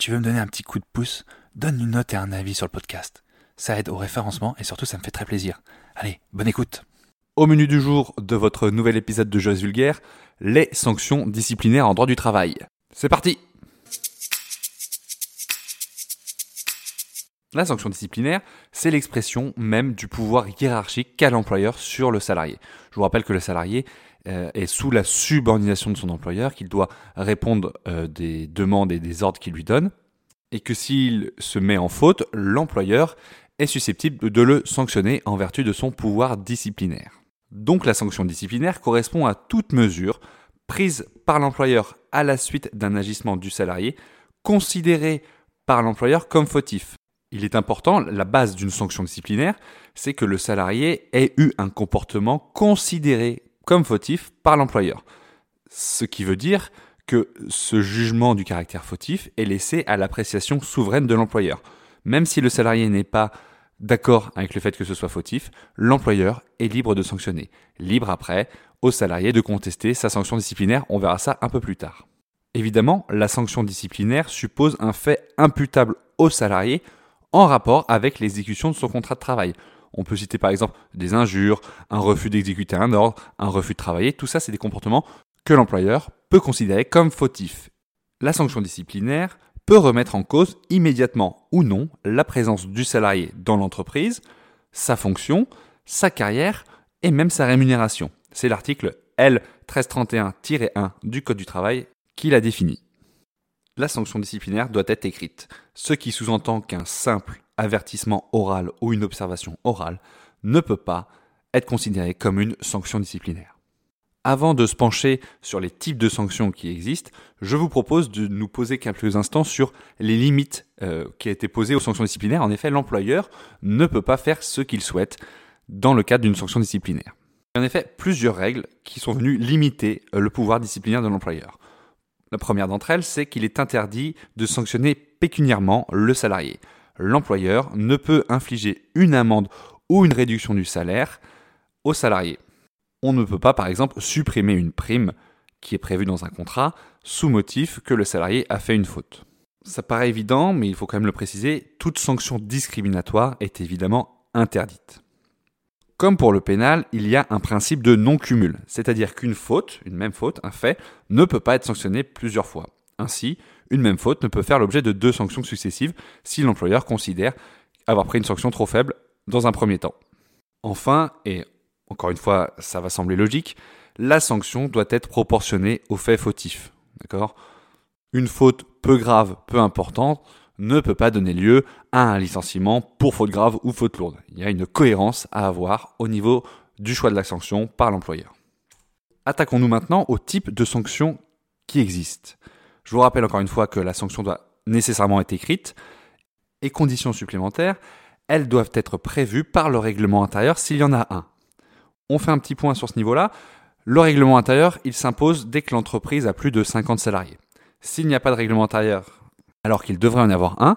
Tu veux me donner un petit coup de pouce, donne une note et un avis sur le podcast. Ça aide au référencement et surtout ça me fait très plaisir. Allez, bonne écoute. Au menu du jour de votre nouvel épisode de Juris Vulgaire, les sanctions disciplinaires en droit du travail. C'est parti La sanction disciplinaire, c'est l'expression même du pouvoir hiérarchique qu'a l'employeur sur le salarié. Je vous rappelle que le salarié euh, est sous la subordination de son employeur, qu'il doit répondre euh, des demandes et des ordres qu'il lui donne, et que s'il se met en faute, l'employeur est susceptible de le sanctionner en vertu de son pouvoir disciplinaire. Donc la sanction disciplinaire correspond à toute mesure prise par l'employeur à la suite d'un agissement du salarié considéré par l'employeur comme fautif. Il est important, la base d'une sanction disciplinaire, c'est que le salarié ait eu un comportement considéré comme fautif par l'employeur. Ce qui veut dire que ce jugement du caractère fautif est laissé à l'appréciation souveraine de l'employeur. Même si le salarié n'est pas d'accord avec le fait que ce soit fautif, l'employeur est libre de sanctionner. Libre après au salarié de contester sa sanction disciplinaire, on verra ça un peu plus tard. Évidemment, la sanction disciplinaire suppose un fait imputable au salarié en rapport avec l'exécution de son contrat de travail. On peut citer par exemple des injures, un refus d'exécuter un ordre, un refus de travailler, tout ça c'est des comportements que l'employeur peut considérer comme fautifs. La sanction disciplinaire peut remettre en cause immédiatement ou non la présence du salarié dans l'entreprise, sa fonction, sa carrière et même sa rémunération. C'est l'article L 1331-1 du Code du travail qui la définit. La sanction disciplinaire doit être écrite, ce qui sous-entend qu'un simple avertissement oral ou une observation orale ne peut pas être considéré comme une sanction disciplinaire. Avant de se pencher sur les types de sanctions qui existent, je vous propose de nous poser quelques instants sur les limites euh, qui ont été posées aux sanctions disciplinaires. En effet, l'employeur ne peut pas faire ce qu'il souhaite dans le cadre d'une sanction disciplinaire. Il y a en effet plusieurs règles qui sont venues limiter euh, le pouvoir disciplinaire de l'employeur. La première d'entre elles, c'est qu'il est interdit de sanctionner pécuniairement le salarié. L'employeur ne peut infliger une amende ou une réduction du salaire au salarié on ne peut pas, par exemple, supprimer une prime qui est prévue dans un contrat sous motif que le salarié a fait une faute. Ça paraît évident, mais il faut quand même le préciser, toute sanction discriminatoire est évidemment interdite. Comme pour le pénal, il y a un principe de non-cumul, c'est-à-dire qu'une faute, une même faute, un fait, ne peut pas être sanctionnée plusieurs fois. Ainsi, une même faute ne peut faire l'objet de deux sanctions successives si l'employeur considère avoir pris une sanction trop faible dans un premier temps. Enfin, et encore une fois, ça va sembler logique, la sanction doit être proportionnée au fait fautif. Une faute peu grave, peu importante, ne peut pas donner lieu à un licenciement pour faute grave ou faute lourde. Il y a une cohérence à avoir au niveau du choix de la sanction par l'employeur. Attaquons-nous maintenant au type de sanctions qui existent. Je vous rappelle encore une fois que la sanction doit nécessairement être écrite et conditions supplémentaires, elles doivent être prévues par le règlement intérieur s'il y en a un on fait un petit point sur ce niveau-là. Le règlement intérieur, il s'impose dès que l'entreprise a plus de 50 salariés. S'il n'y a pas de règlement intérieur, alors qu'il devrait en avoir un,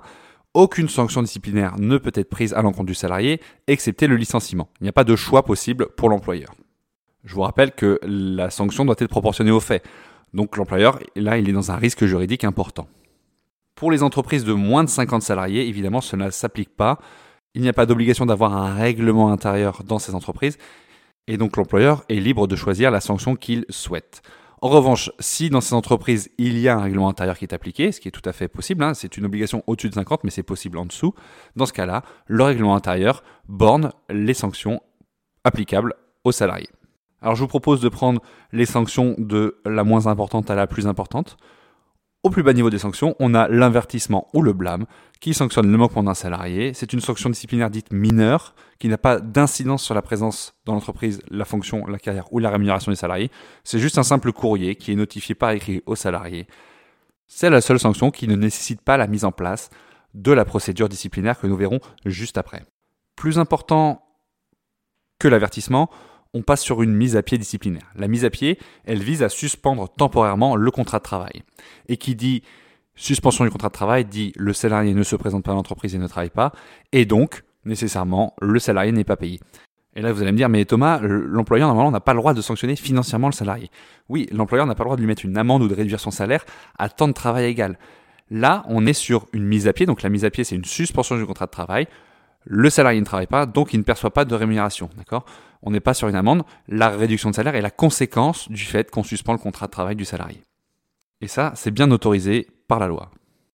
aucune sanction disciplinaire ne peut être prise à l'encontre du salarié, excepté le licenciement. Il n'y a pas de choix possible pour l'employeur. Je vous rappelle que la sanction doit être proportionnée aux faits. Donc l'employeur, là, il est dans un risque juridique important. Pour les entreprises de moins de 50 salariés, évidemment, cela ne s'applique pas. Il n'y a pas d'obligation d'avoir un règlement intérieur dans ces entreprises et donc l'employeur est libre de choisir la sanction qu'il souhaite. En revanche, si dans ces entreprises, il y a un règlement intérieur qui est appliqué, ce qui est tout à fait possible, hein, c'est une obligation au-dessus de 50, mais c'est possible en dessous, dans ce cas-là, le règlement intérieur borne les sanctions applicables aux salariés. Alors je vous propose de prendre les sanctions de la moins importante à la plus importante. Au plus bas niveau des sanctions, on a l'invertissement ou le blâme qui sanctionne le manquement d'un salarié. C'est une sanction disciplinaire dite mineure qui n'a pas d'incidence sur la présence dans l'entreprise, la fonction, la carrière ou la rémunération des salariés. C'est juste un simple courrier qui est notifié par écrit aux salariés. C'est la seule sanction qui ne nécessite pas la mise en place de la procédure disciplinaire que nous verrons juste après. Plus important que l'avertissement, on passe sur une mise à pied disciplinaire. La mise à pied, elle vise à suspendre temporairement le contrat de travail. Et qui dit suspension du contrat de travail dit le salarié ne se présente pas à l'entreprise et ne travaille pas, et donc nécessairement le salarié n'est pas payé. Et là, vous allez me dire, mais Thomas, l'employeur, normalement, n'a pas le droit de sanctionner financièrement le salarié. Oui, l'employeur n'a pas le droit de lui mettre une amende ou de réduire son salaire à temps de travail égal. Là, on est sur une mise à pied. Donc, la mise à pied, c'est une suspension du contrat de travail. Le salarié ne travaille pas, donc il ne perçoit pas de rémunération. On n'est pas sur une amende. La réduction de salaire est la conséquence du fait qu'on suspend le contrat de travail du salarié. Et ça, c'est bien autorisé par la loi.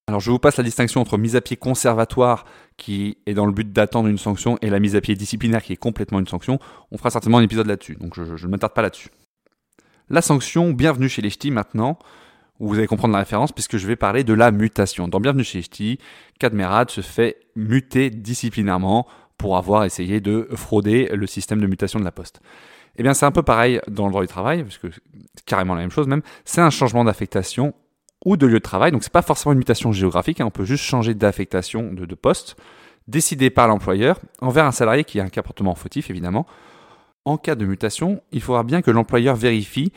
Alors je vous passe la distinction entre mise à pied conservatoire qui est dans le but d'attendre une sanction et la mise à pied disciplinaire qui est complètement une sanction. On fera certainement un épisode là-dessus, donc je, ne m'attarde pas là-dessus. La sanction, bienvenue chez les ch'tis maintenant, vous allez comprendre la référence puisque je vais parler de la mutation. Dans Bienvenue chez les ch'tis, Cadmerade se fait muter disciplinairement pour avoir essayé de frauder le système de mutation de la poste. Eh bien c'est un peu pareil dans le droit du travail, puisque c'est carrément la même chose même, c'est un changement d'affectation ou de lieu de travail. Donc c'est pas forcément une mutation géographique, hein. on peut juste changer d'affectation de, de poste décidé par l'employeur envers un salarié qui a un comportement fautif évidemment. En cas de mutation, il faudra bien que l'employeur vérifie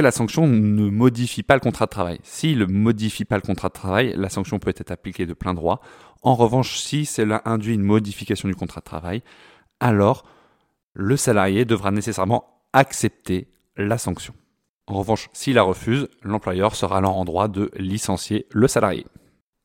la sanction ne modifie pas le contrat de travail. S'il ne modifie pas le contrat de travail, la sanction peut être appliquée de plein droit. En revanche, si cela induit une modification du contrat de travail, alors le salarié devra nécessairement accepter la sanction. En revanche, s'il la refuse, l'employeur sera alors en droit de licencier le salarié.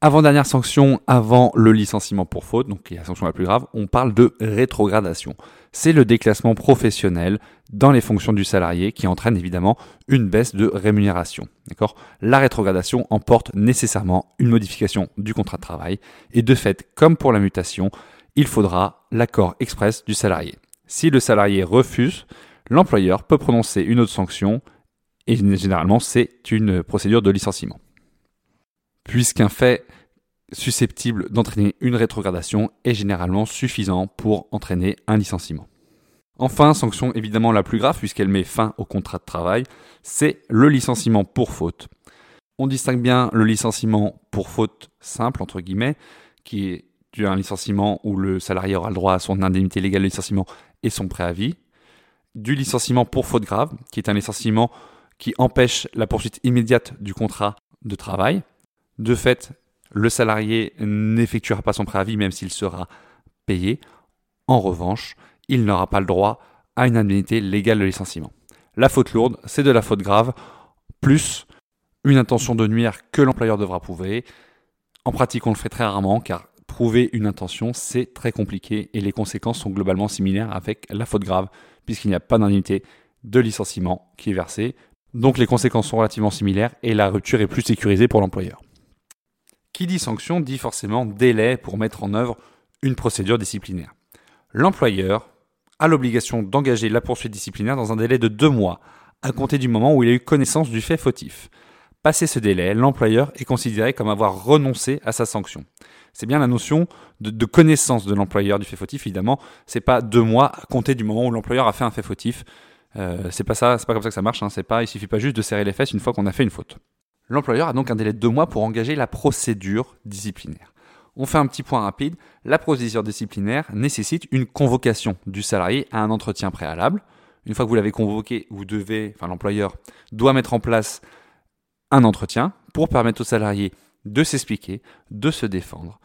Avant-dernière sanction avant le licenciement pour faute, donc qui est la sanction la plus grave, on parle de rétrogradation. C'est le déclassement professionnel dans les fonctions du salarié qui entraîne évidemment une baisse de rémunération. D'accord? La rétrogradation emporte nécessairement une modification du contrat de travail et de fait, comme pour la mutation, il faudra l'accord express du salarié. Si le salarié refuse, l'employeur peut prononcer une autre sanction et généralement c'est une procédure de licenciement. Puisqu'un fait susceptible d'entraîner une rétrogradation est généralement suffisant pour entraîner un licenciement. Enfin, sanction évidemment la plus grave puisqu'elle met fin au contrat de travail, c'est le licenciement pour faute. On distingue bien le licenciement pour faute simple, entre guillemets, qui est un licenciement où le salarié aura le droit à son indemnité légale de licenciement et son préavis, du licenciement pour faute grave, qui est un licenciement qui empêche la poursuite immédiate du contrat de travail. De fait, le salarié n'effectuera pas son préavis même s'il sera payé. En revanche, il n'aura pas le droit à une indemnité légale de licenciement. La faute lourde, c'est de la faute grave, plus une intention de nuire que l'employeur devra prouver. En pratique, on le fait très rarement car prouver une intention, c'est très compliqué et les conséquences sont globalement similaires avec la faute grave puisqu'il n'y a pas d'indemnité de licenciement qui est versée, donc les conséquences sont relativement similaires et la rupture est plus sécurisée pour l'employeur. Qui dit sanction dit forcément délai pour mettre en œuvre une procédure disciplinaire. L'employeur a l'obligation d'engager la poursuite disciplinaire dans un délai de deux mois, à compter du moment où il a eu connaissance du fait fautif. Passé ce délai, l'employeur est considéré comme avoir renoncé à sa sanction. C'est bien la notion de, connaissance de l'employeur du fait fautif, évidemment. C'est pas deux mois à compter du moment où l'employeur a fait un fait fautif. Euh, c'est pas ça, c'est pas comme ça que ça marche. Hein. C'est pas, il suffit pas juste de serrer les fesses une fois qu'on a fait une faute. L'employeur a donc un délai de deux mois pour engager la procédure disciplinaire. On fait un petit point rapide. La procédure disciplinaire nécessite une convocation du salarié à un entretien préalable. Une fois que vous l'avez convoqué, vous devez, enfin l'employeur doit mettre en place un entretien pour permettre au salarié de s'expliquer, de se défendre,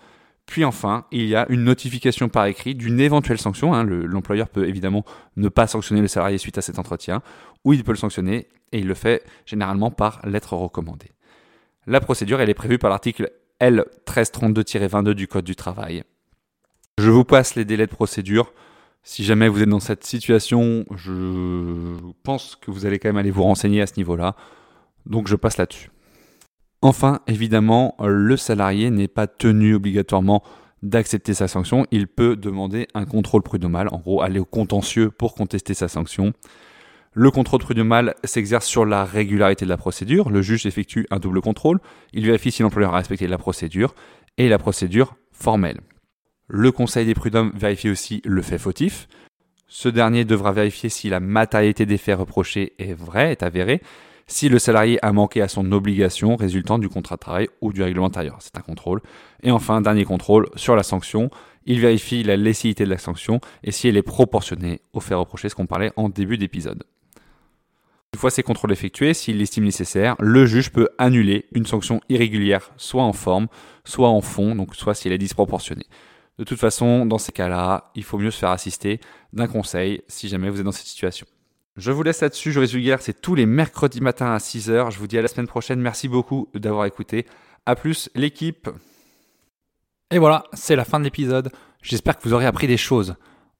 puis enfin, il y a une notification par écrit d'une éventuelle sanction. Hein. L'employeur peut évidemment ne pas sanctionner le salarié suite à cet entretien, ou il peut le sanctionner, et il le fait généralement par lettre recommandée. La procédure, est prévue par l'article L1332-22 du Code du travail. Je vous passe les délais de procédure. Si jamais vous êtes dans cette situation, je pense que vous allez quand même aller vous renseigner à ce niveau-là. Donc je passe là-dessus. Enfin, évidemment, le salarié n'est pas tenu obligatoirement d'accepter sa sanction. Il peut demander un contrôle prud'homal, en gros aller au contentieux pour contester sa sanction. Le contrôle prud'homal s'exerce sur la régularité de la procédure. Le juge effectue un double contrôle. Il vérifie si l'employeur a respecté la procédure et la procédure formelle. Le conseil des prud'hommes vérifie aussi le fait fautif. Ce dernier devra vérifier si la matérialité des faits reprochés est vraie, est avérée, si le salarié a manqué à son obligation résultant du contrat de travail ou du règlement intérieur. C'est un contrôle. Et enfin, dernier contrôle sur la sanction. Il vérifie la légalité de la sanction et si elle est proportionnée aux faits reprochés, ce qu'on parlait en début d'épisode. Une fois ces contrôles effectués, s'il l'estime nécessaire, le juge peut annuler une sanction irrégulière, soit en forme, soit en fond, donc soit si elle est disproportionnée. De toute façon, dans ces cas-là, il faut mieux se faire assister d'un conseil si jamais vous êtes dans cette situation. Je vous laisse là-dessus, Joris Vulgaire, c'est tous les mercredis matins à 6h. Je vous dis à la semaine prochaine. Merci beaucoup d'avoir écouté. A plus l'équipe. Et voilà, c'est la fin de l'épisode. J'espère que vous aurez appris des choses.